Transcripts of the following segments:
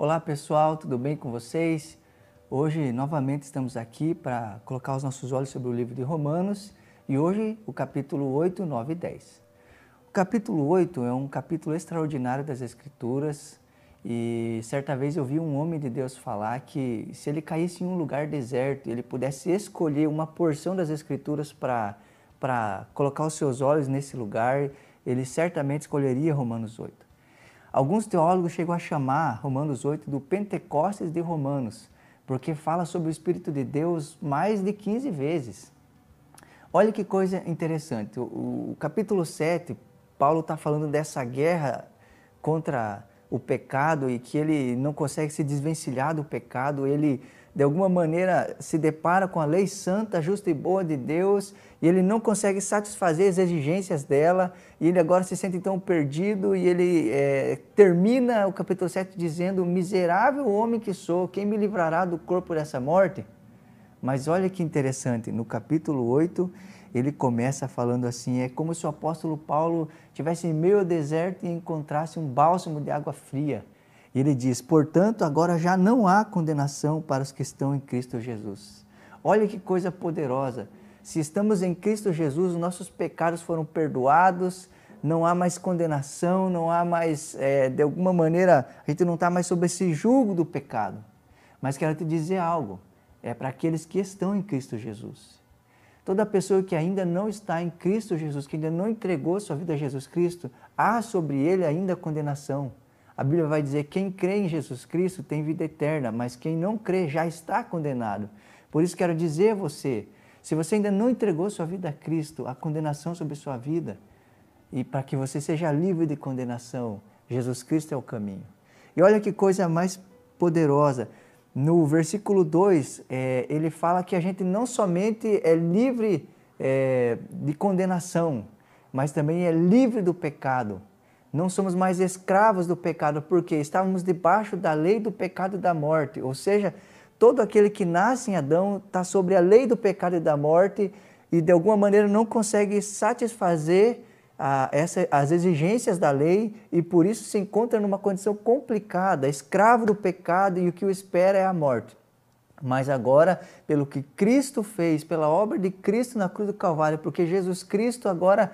Olá pessoal, tudo bem com vocês? Hoje novamente estamos aqui para colocar os nossos olhos sobre o livro de Romanos e hoje o capítulo 8, 9 e 10. O capítulo 8 é um capítulo extraordinário das Escrituras e certa vez eu vi um homem de Deus falar que se ele caísse em um lugar deserto e ele pudesse escolher uma porção das Escrituras para colocar os seus olhos nesse lugar, ele certamente escolheria Romanos 8. Alguns teólogos chegam a chamar Romanos 8 do Pentecostes de Romanos, porque fala sobre o Espírito de Deus mais de 15 vezes. Olha que coisa interessante. O, o capítulo 7, Paulo está falando dessa guerra contra o pecado e que ele não consegue se desvencilhar do pecado, ele de alguma maneira se depara com a lei santa, justa e boa de Deus e ele não consegue satisfazer as exigências dela e ele agora se sente então perdido e ele é, termina o capítulo 7 dizendo: Miserável homem que sou, quem me livrará do corpo dessa morte? Mas olha que interessante, no capítulo 8 ele começa falando assim: é como se o apóstolo Paulo tivesse em meio ao deserto e encontrasse um bálsamo de água fria. E ele diz: portanto, agora já não há condenação para os que estão em Cristo Jesus. Olha que coisa poderosa. Se estamos em Cristo Jesus, os nossos pecados foram perdoados, não há mais condenação, não há mais, é, de alguma maneira, a gente não está mais sob esse julgo do pecado. Mas quero te dizer algo: é para aqueles que estão em Cristo Jesus. Toda pessoa que ainda não está em Cristo Jesus, que ainda não entregou sua vida a Jesus Cristo, há sobre ele ainda condenação. A Bíblia vai dizer: quem crê em Jesus Cristo tem vida eterna, mas quem não crê já está condenado. Por isso quero dizer a você: se você ainda não entregou sua vida a Cristo, a condenação sobre sua vida, e para que você seja livre de condenação, Jesus Cristo é o caminho. E olha que coisa mais poderosa. No versículo 2, é, ele fala que a gente não somente é livre é, de condenação, mas também é livre do pecado. Não somos mais escravos do pecado, porque estávamos debaixo da lei do pecado e da morte. Ou seja, todo aquele que nasce em Adão está sobre a lei do pecado e da morte e de alguma maneira não consegue satisfazer a, essa, as exigências da lei e por isso se encontra numa condição complicada, escravo do pecado e o que o espera é a morte. Mas agora, pelo que Cristo fez, pela obra de Cristo na cruz do Calvário, porque Jesus Cristo agora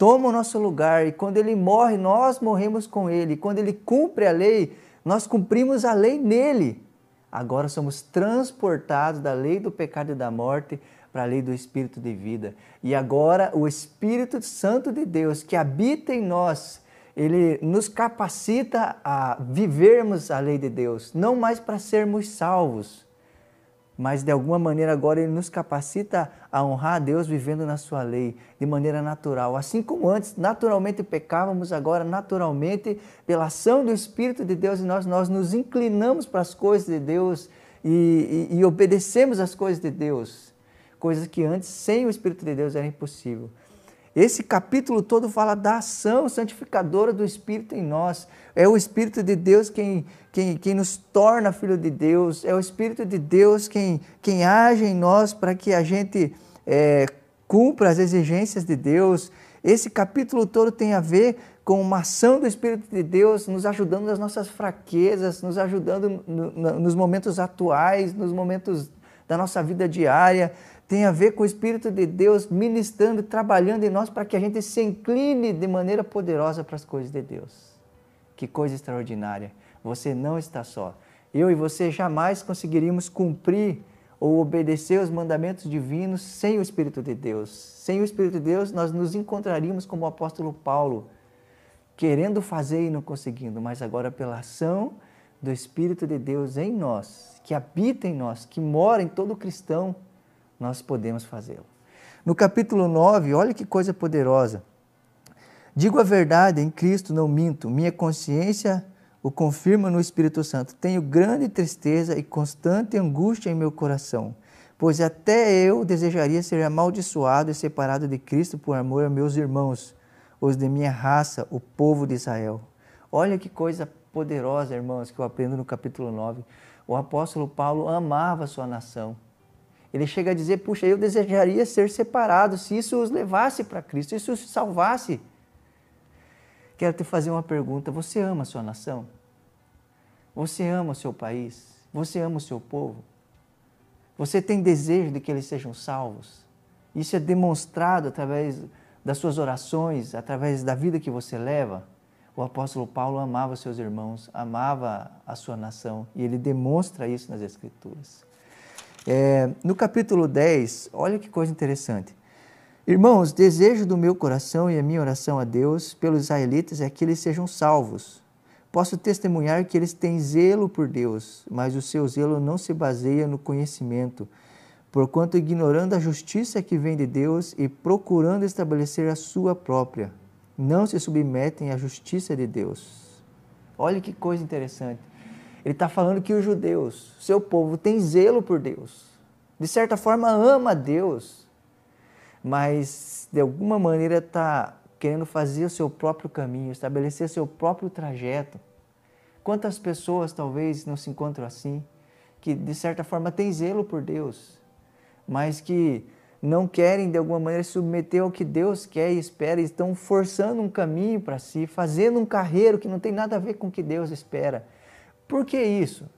toma o nosso lugar e quando ele morre, nós morremos com ele. Quando ele cumpre a lei, nós cumprimos a lei nele. Agora somos transportados da lei do pecado e da morte para a lei do Espírito de vida. E agora o Espírito Santo de Deus que habita em nós, ele nos capacita a vivermos a lei de Deus, não mais para sermos salvos, mas de alguma maneira agora ele nos capacita a honrar a Deus vivendo na sua lei de maneira natural. Assim como antes naturalmente pecávamos, agora naturalmente pela ação do Espírito de Deus em nós, nós nos inclinamos para as coisas de Deus e, e, e obedecemos as coisas de Deus, coisas que antes sem o Espírito de Deus era impossível. Esse capítulo todo fala da ação santificadora do Espírito em nós. É o Espírito de Deus quem, quem, quem nos torna filho de Deus, é o Espírito de Deus quem, quem age em nós para que a gente é, cumpra as exigências de Deus. Esse capítulo todo tem a ver com uma ação do Espírito de Deus nos ajudando nas nossas fraquezas, nos ajudando no, no, nos momentos atuais, nos momentos da nossa vida diária, tem a ver com o Espírito de Deus ministrando, trabalhando em nós para que a gente se incline de maneira poderosa para as coisas de Deus. Que coisa extraordinária! Você não está só. Eu e você jamais conseguiríamos cumprir ou obedecer os mandamentos divinos sem o Espírito de Deus. Sem o Espírito de Deus, nós nos encontraríamos como o apóstolo Paulo, querendo fazer e não conseguindo, mas agora pela ação do Espírito de Deus em nós, que habita em nós, que mora em todo cristão, nós podemos fazê-lo. No capítulo 9, olha que coisa poderosa. Digo a verdade, em Cristo não minto, minha consciência o confirma no Espírito Santo. Tenho grande tristeza e constante angústia em meu coração, pois até eu desejaria ser amaldiçoado e separado de Cristo por amor a meus irmãos, os de minha raça, o povo de Israel. Olha que coisa poderosa, irmãos, que eu aprendo no capítulo 9. O apóstolo Paulo amava sua nação. Ele chega a dizer: Puxa, eu desejaria ser separado se isso os levasse para Cristo, se isso os salvasse. Quero te fazer uma pergunta: você ama a sua nação? Você ama o seu país? Você ama o seu povo? Você tem desejo de que eles sejam salvos? Isso é demonstrado através das suas orações, através da vida que você leva. O apóstolo Paulo amava seus irmãos, amava a sua nação e ele demonstra isso nas Escrituras. É, no capítulo 10, olha que coisa interessante. Irmãos, desejo do meu coração e a minha oração a Deus pelos israelitas é que eles sejam salvos. Posso testemunhar que eles têm zelo por Deus, mas o seu zelo não se baseia no conhecimento, porquanto ignorando a justiça que vem de Deus e procurando estabelecer a sua própria, não se submetem à justiça de Deus. Olha que coisa interessante. Ele está falando que os judeus, seu povo, tem zelo por Deus. De certa forma, ama Deus, mas de alguma maneira está querendo fazer o seu próprio caminho, estabelecer seu próprio trajeto. Quantas pessoas talvez não se encontram assim, que de certa forma têm zelo por Deus, mas que não querem de alguma maneira submeter ao que Deus quer e espera, e estão forçando um caminho para si, fazendo um carreiro que não tem nada a ver com o que Deus espera. Por que isso?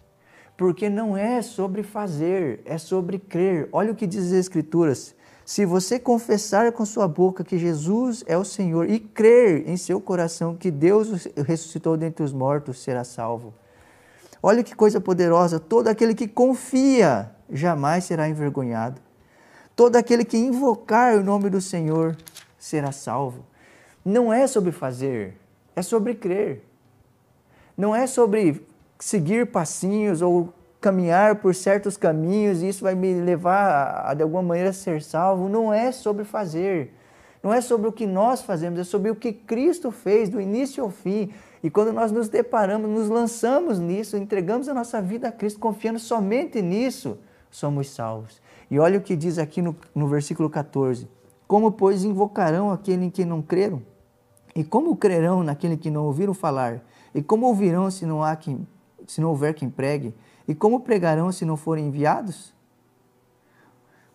Porque não é sobre fazer, é sobre crer. Olha o que diz as Escrituras. Se você confessar com sua boca que Jesus é o Senhor e crer em seu coração que Deus ressuscitou dentre os mortos, será salvo. Olha que coisa poderosa! Todo aquele que confia jamais será envergonhado. Todo aquele que invocar o nome do Senhor será salvo. Não é sobre fazer, é sobre crer. Não é sobre seguir passinhos ou caminhar por certos caminhos e isso vai me levar a, de alguma maneira, ser salvo. Não é sobre fazer. Não é sobre o que nós fazemos, é sobre o que Cristo fez do início ao fim. E quando nós nos deparamos, nos lançamos nisso, entregamos a nossa vida a Cristo, confiando somente nisso, somos salvos. E olha o que diz aqui no, no versículo 14: Como, pois, invocarão aquele em quem não creram? E como crerão naquele que não ouviram falar? E como ouvirão se não, há quem, se não houver quem pregue? E como pregarão se não forem enviados?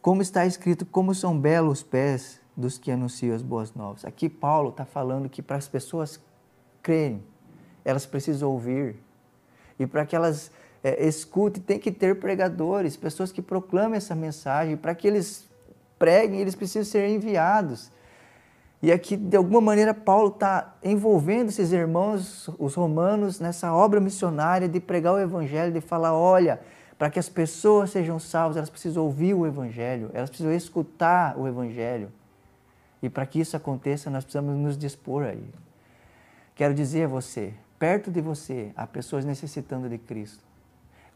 Como está escrito, como são belos os pés dos que anunciam as boas novas. Aqui Paulo está falando que para as pessoas crerem, elas precisam ouvir. E para que elas é, escutem, tem que ter pregadores, pessoas que proclamem essa mensagem. Para que eles preguem, eles precisam ser enviados. E aqui, de alguma maneira, Paulo está envolvendo esses irmãos, os romanos, nessa obra missionária de pregar o Evangelho, de falar: olha, para que as pessoas sejam salvas, elas precisam ouvir o Evangelho, elas precisam escutar o Evangelho. E para que isso aconteça, nós precisamos nos dispor aí. Quero dizer a você: perto de você há pessoas necessitando de Cristo.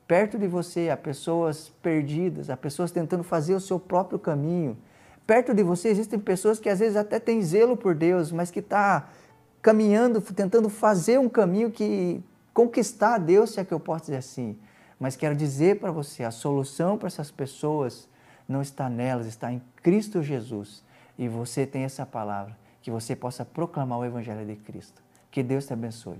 Perto de você há pessoas perdidas, há pessoas tentando fazer o seu próprio caminho Perto de você existem pessoas que às vezes até têm zelo por Deus, mas que está caminhando, tentando fazer um caminho que conquistar a Deus, se é que eu posso dizer assim. Mas quero dizer para você, a solução para essas pessoas não está nelas, está em Cristo Jesus. E você tem essa palavra, que você possa proclamar o Evangelho de Cristo. Que Deus te abençoe.